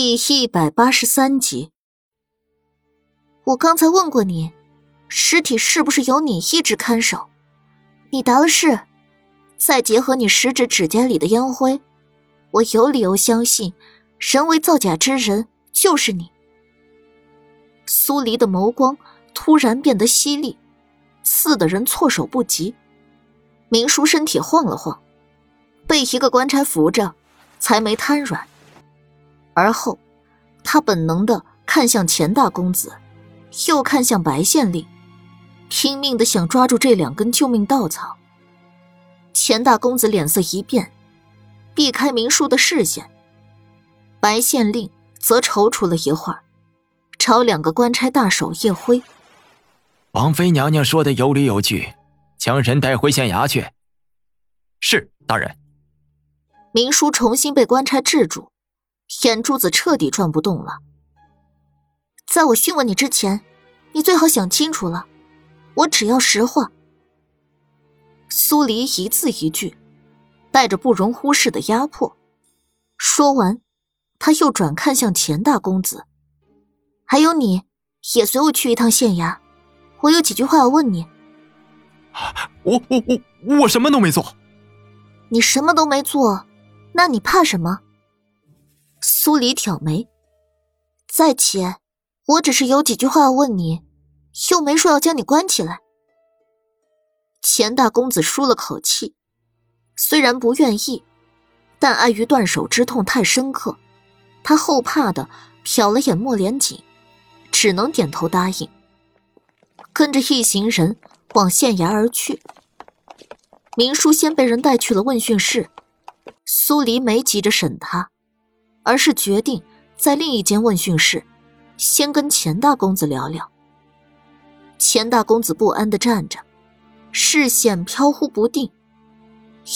第一百八十三集，我刚才问过你，尸体是不是由你一直看守？你答了是。再结合你食指指尖里的烟灰，我有理由相信，人为造假之人就是你。苏黎的眸光突然变得犀利，刺得人措手不及。明叔身体晃了晃，被一个官差扶着，才没瘫软。而后，他本能的看向钱大公子，又看向白县令，拼命的想抓住这两根救命稻草。钱大公子脸色一变，避开明叔的视线。白县令则踌躇了一会儿，朝两个官差大手一挥：“王妃娘娘说的有理有据，将人带回县衙去。”是大人。明叔重新被官差制住。眼珠子彻底转不动了。在我讯问你之前，你最好想清楚了，我只要实话。苏黎一字一句，带着不容忽视的压迫。说完，他又转看向钱大公子，还有你，也随我去一趟县衙。我有几句话要问你。我我我我什么都没做。你什么都没做，那你怕什么？苏黎挑眉，再且，我只是有几句话要问你，又没说要将你关起来。钱大公子舒了口气，虽然不愿意，但碍于断手之痛太深刻，他后怕的瞟了眼莫连锦，只能点头答应，跟着一行人往县衙而去。明叔先被人带去了问讯室，苏黎没急着审他。而是决定在另一间问讯室，先跟钱大公子聊聊。钱大公子不安的站着，视线飘忽不定，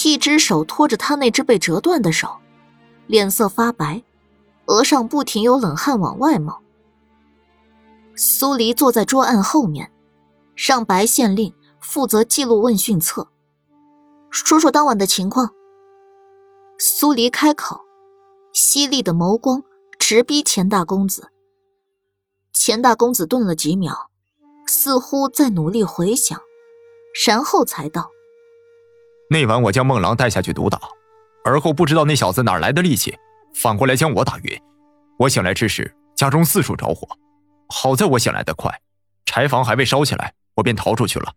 一只手托着他那只被折断的手，脸色发白，额上不停有冷汗往外冒。苏黎坐在桌案后面，让白县令负责记录问讯册，说说当晚的情况。苏黎开口。犀利的眸光直逼钱大公子。钱大公子顿了几秒，似乎在努力回想，然后才道：“那晚我将孟郎带下去毒打，而后不知道那小子哪来的力气，反过来将我打晕。我醒来之时，家中四处着火，好在我醒来的快，柴房还未烧起来，我便逃出去了。”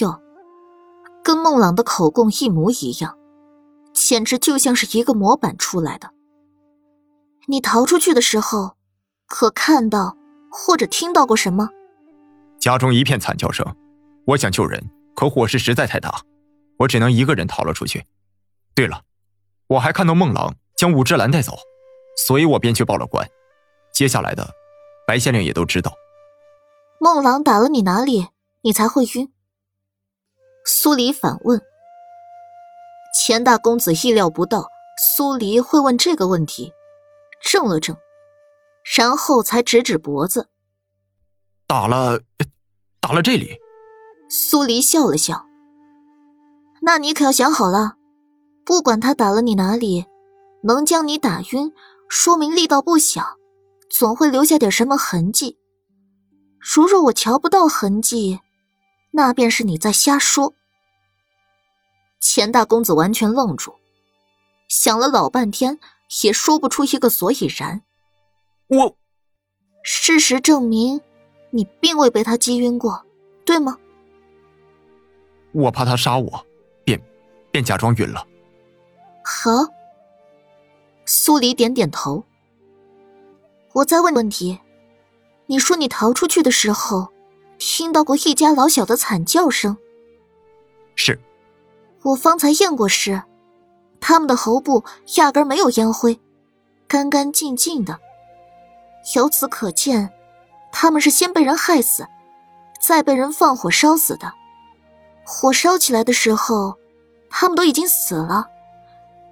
哟，跟孟朗的口供一模一样，简直就像是一个模板出来的。你逃出去的时候，可看到或者听到过什么？家中一片惨叫声，我想救人，可火势实在太大，我只能一个人逃了出去。对了，我还看到孟郎将武之兰带走，所以我便去报了官。接下来的，白县令也都知道。孟郎打了你哪里，你才会晕？苏黎反问。钱大公子意料不到苏黎会问这个问题。怔了怔，然后才指指脖子，打了，打了这里。苏黎笑了笑。那你可要想好了，不管他打了你哪里，能将你打晕，说明力道不小，总会留下点什么痕迹。如若我瞧不到痕迹，那便是你在瞎说。钱大公子完全愣住，想了老半天。也说不出一个所以然。我，事实证明，你并未被他击晕过，对吗？我怕他杀我，便便假装晕了。好。苏黎点点头。我再问问题，你说你逃出去的时候，听到过一家老小的惨叫声？是。我方才验过尸。他们的喉部压根没有烟灰，干干净净的。由此可见，他们是先被人害死，再被人放火烧死的。火烧起来的时候，他们都已经死了。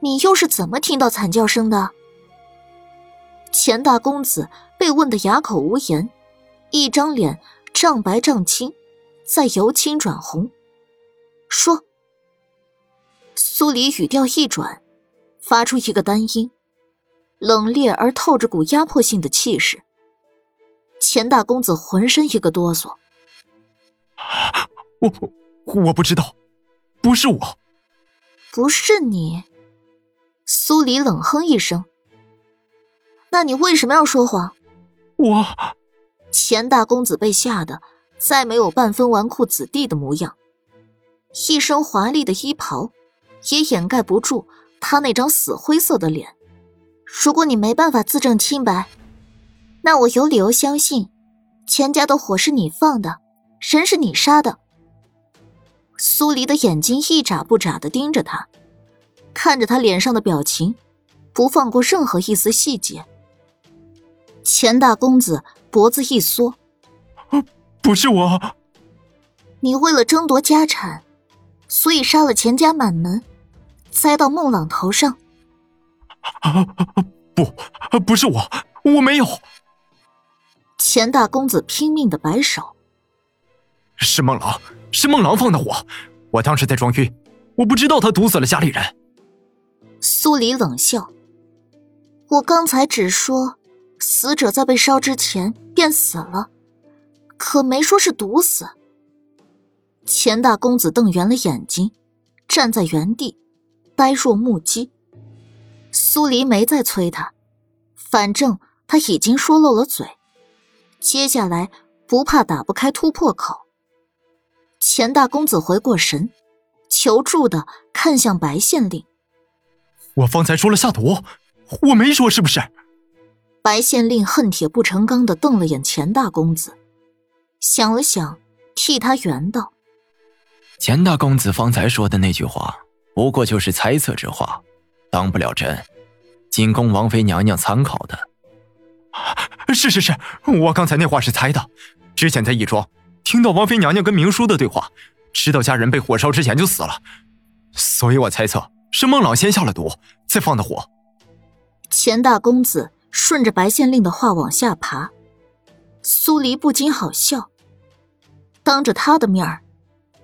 你又是怎么听到惨叫声的？钱大公子被问得哑口无言，一张脸涨白涨青，再由青转红，说。苏黎语调一转，发出一个单音：“冷冽而透着股压迫性的气势。钱大公子浑身一个哆嗦。我我不知道，不是我，不是你。苏黎冷哼一声。那你为什么要说谎？我。钱大公子被吓得再没有半分纨绔子弟的模样，一身华丽的衣袍也掩盖不住他那张死灰色的脸。如果你没办法自证清白，那我有理由相信，钱家的火是你放的，人是你杀的。苏黎的眼睛一眨不眨的盯着他，看着他脸上的表情，不放过任何一丝细节。钱大公子。脖子一缩，不是我。你为了争夺家产，所以杀了钱家满门，栽到孟朗头上。不，不是我，我没有。钱大公子拼命的摆手。是孟朗，是孟朗放的火。我当时在装晕，我不知道他毒死了家里人。苏黎冷笑。我刚才只说。死者在被烧之前便死了，可没说是毒死。钱大公子瞪圆了眼睛，站在原地，呆若木鸡。苏黎没再催他，反正他已经说漏了嘴，接下来不怕打不开突破口。钱大公子回过神，求助的看向白县令：“我方才说了下毒，我没说是不是？”白县令恨铁不成钢的瞪了眼钱大公子，想了想，替他圆道：“钱大公子方才说的那句话，不过就是猜测之话，当不了真，仅供王妃娘娘参考的。”“是是是，我刚才那话是猜的。之前在义庄听到王妃娘娘跟明叔的对话，知道家人被火烧之前就死了，所以我猜测是孟朗先下了毒，再放的火。”钱大公子。顺着白县令的话往下爬，苏黎不禁好笑。当着他的面儿，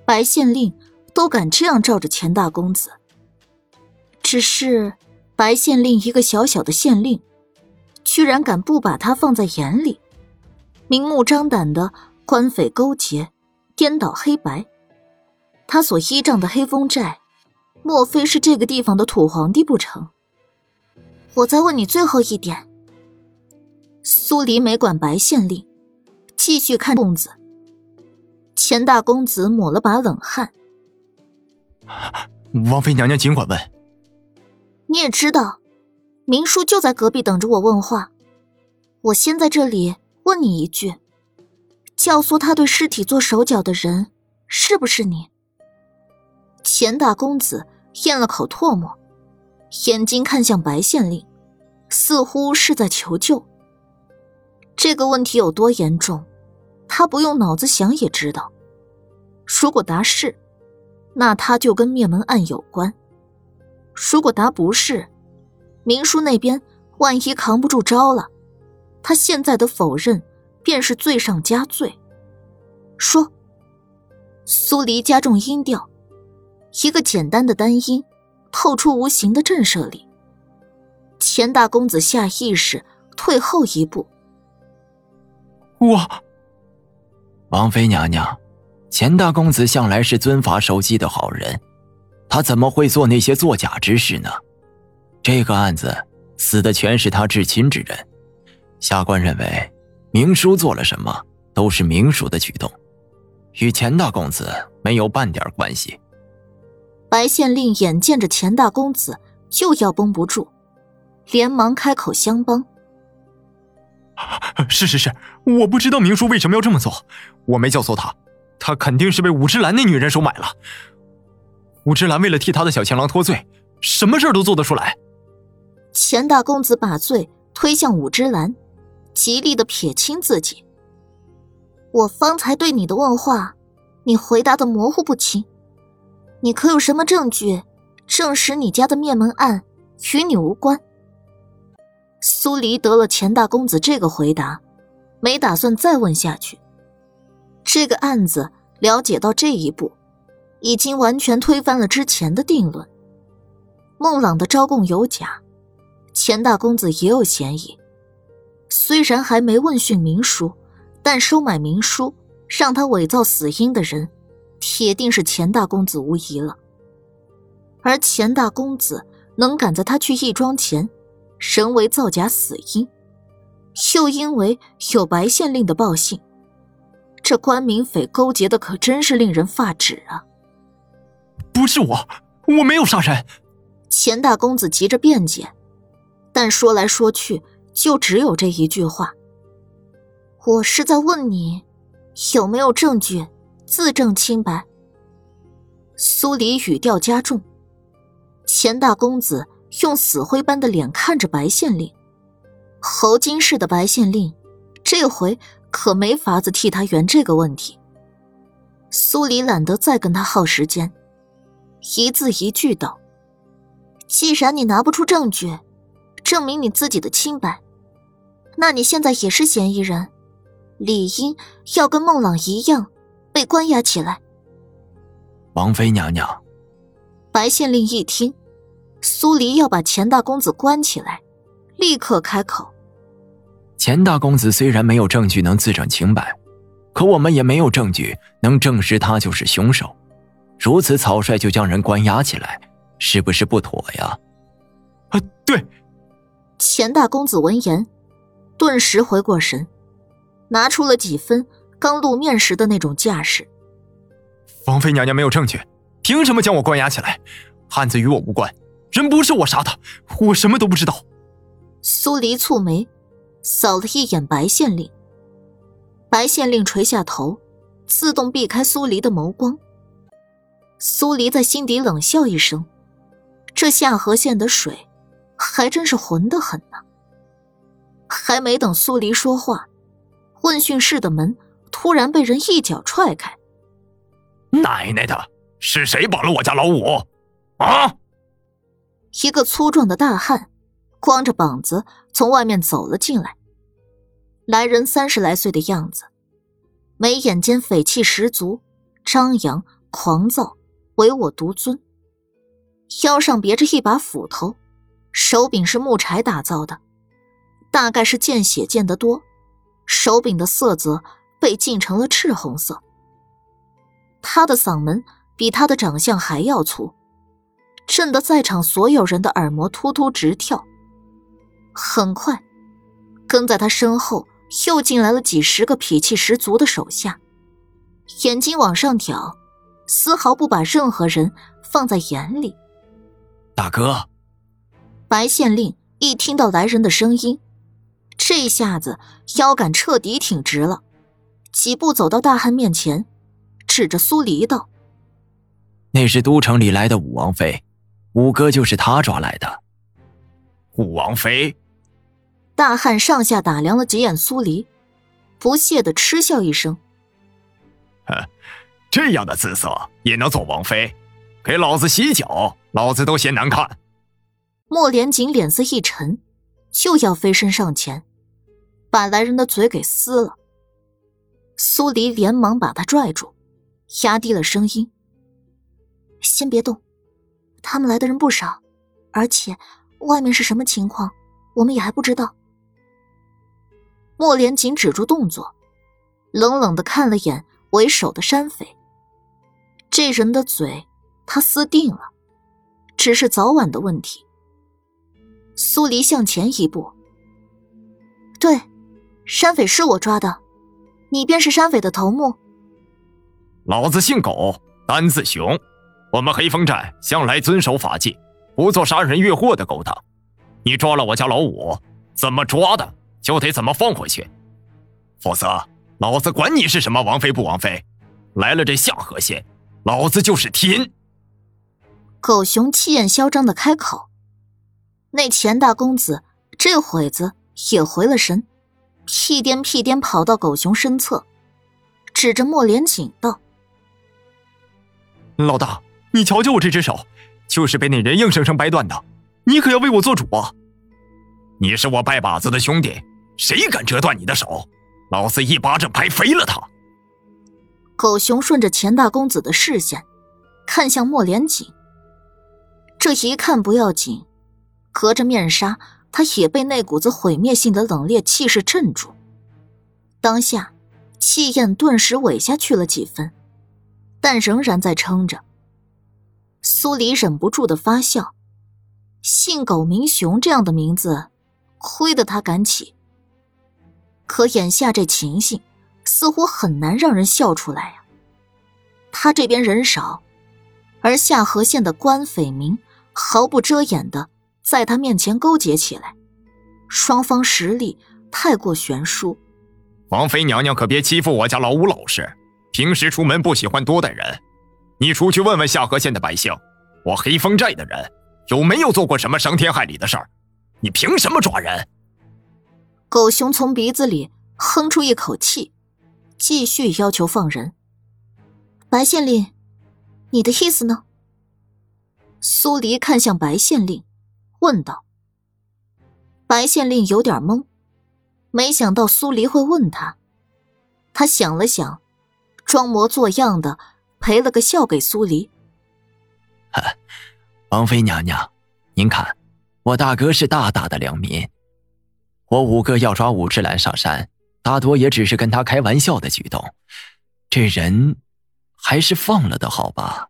白县令都敢这样照着钱大公子。只是白县令一个小小的县令，居然敢不把他放在眼里，明目张胆的官匪勾结，颠倒黑白。他所依仗的黑风寨，莫非是这个地方的土皇帝不成？我再问你最后一点。苏黎没管白县令，继续看公子。钱大公子抹了把冷汗。王妃娘娘尽管问。你也知道，明叔就在隔壁等着我问话。我先在这里问你一句：教唆他对尸体做手脚的人，是不是你？钱大公子咽了口唾沫，眼睛看向白县令，似乎是在求救。这个问题有多严重，他不用脑子想也知道。如果答是，那他就跟灭门案有关；如果答不是，明叔那边万一扛不住招了，他现在的否认便是罪上加罪。说，苏黎加重音调，一个简单的单音，透出无形的震慑力。钱大公子下意识退后一步。我，王妃娘娘，钱大公子向来是遵法守纪的好人，他怎么会做那些作假之事呢？这个案子死的全是他至亲之人，下官认为，明叔做了什么都是明叔的举动，与钱大公子没有半点关系。白县令眼见着钱大公子就要绷不住，连忙开口相帮。是是是，我不知道明叔为什么要这么做，我没教唆他，他肯定是被武之兰那女人收买了。武之兰为了替他的小情郎脱罪，什么事都做得出来。钱大公子把罪推向武之兰，极力的撇清自己。我方才对你的问话，你回答的模糊不清，你可有什么证据证实你家的灭门案与你无关？苏黎得了钱大公子这个回答，没打算再问下去。这个案子了解到这一步，已经完全推翻了之前的定论。孟朗的招供有假，钱大公子也有嫌疑。虽然还没问讯明书，但收买明书让他伪造死因的人，铁定是钱大公子无疑了。而钱大公子能赶在他去义庄前，人为造假死因，又因为有白县令的报信，这关明匪勾结的可真是令人发指啊！不是我，我没有杀人。钱大公子急着辩解，但说来说去，就只有这一句话。我是在问你，有没有证据自证清白？苏黎语调加重。钱大公子用死灰般的脸看着白县令，侯金氏的白县令，这回可没法子替他圆这个问题。苏黎懒得再跟他耗时间，一字一句道：“既然你拿不出证据，证明你自己的清白，那你现在也是嫌疑人，理应要跟孟朗一样被关押起来。”王妃娘娘，白县令一听。苏黎要把钱大公子关起来，立刻开口：“钱大公子虽然没有证据能自证清白，可我们也没有证据能证实他就是凶手。如此草率就将人关押起来，是不是不妥呀？”“啊，对。”钱大公子闻言，顿时回过神，拿出了几分刚露面时的那种架势。“王妃娘娘没有证据，凭什么将我关押起来？案子与我无关。”人不是我杀的，我什么都不知道。苏黎蹙眉，扫了一眼白县令。白县令垂下头，自动避开苏黎的眸光。苏黎在心底冷笑一声：“这下河县的水，还真是浑得很呢。”还没等苏黎说话，问讯室的门突然被人一脚踹开。奶奶的，是谁绑了我家老五？啊！一个粗壮的大汉，光着膀子从外面走了进来。来人三十来岁的样子，眉眼间匪气十足，张扬狂躁，唯我独尊。腰上别着一把斧头，手柄是木柴打造的，大概是见血见得多，手柄的色泽被浸成了赤红色。他的嗓门比他的长相还要粗。震得在场所有人的耳膜突突直跳。很快，跟在他身后又进来了几十个脾气十足的手下，眼睛往上挑，丝毫不把任何人放在眼里。大哥，白县令一听到来人的声音，这下子腰杆彻底挺直了，几步走到大汉面前，指着苏黎道：“那是都城里来的武王妃。”五哥就是他抓来的，武王妃。大汉上下打量了几眼苏黎，不屑的嗤笑一声：“ 哼，这样的姿色也能做王妃？给老子洗脚，老子都嫌难看。”莫连锦脸色一沉，就要飞身上前，把来人的嘴给撕了。苏黎连忙把他拽住，压低了声音：“先别动。”他们来的人不少，而且外面是什么情况，我们也还不知道。莫连锦止住动作，冷冷的看了眼为首的山匪。这人的嘴，他撕定了，只是早晚的问题。苏黎向前一步：“对，山匪是我抓的，你便是山匪的头目。”老子姓狗，单字熊。我们黑风寨向来遵守法纪，不做杀人越货的勾当。你抓了我家老五，怎么抓的就得怎么放回去，否则老子管你是什么王妃不王妃，来了这下河县，老子就是天。狗熊气焰嚣张的开口。那钱大公子这会子也回了神，屁颠屁颠跑到狗熊身侧，指着莫连锦道：“老大。”你瞧瞧我这只手，就是被那人硬生生掰断的。你可要为我做主啊！你是我拜把子的兄弟，谁敢折断你的手，老子一巴掌拍飞了他！狗熊顺着钱大公子的视线，看向莫连锦。这一看不要紧，隔着面纱他也被那股子毁灭性的冷冽气势镇住，当下气焰顿时萎下去了几分，但仍然在撑着。苏黎忍不住的发笑，姓狗名熊这样的名字，亏得他敢起。可眼下这情形，似乎很难让人笑出来呀。他这边人少，而下河县的官匪民毫不遮掩的在他面前勾结起来，双方实力太过悬殊。王妃娘娘可别欺负我家老五老实，平时出门不喜欢多带人。你出去问问下河县的百姓，我黑风寨的人有没有做过什么伤天害理的事儿？你凭什么抓人？狗熊从鼻子里哼出一口气，继续要求放人。白县令，你的意思呢？苏黎看向白县令，问道。白县令有点懵，没想到苏黎会问他。他想了想，装模作样的。赔了个笑给苏黎。王妃娘娘，您看，我大哥是大大的良民。我五哥要抓武志兰上山，大多也只是跟他开玩笑的举动。这人，还是放了的好吧。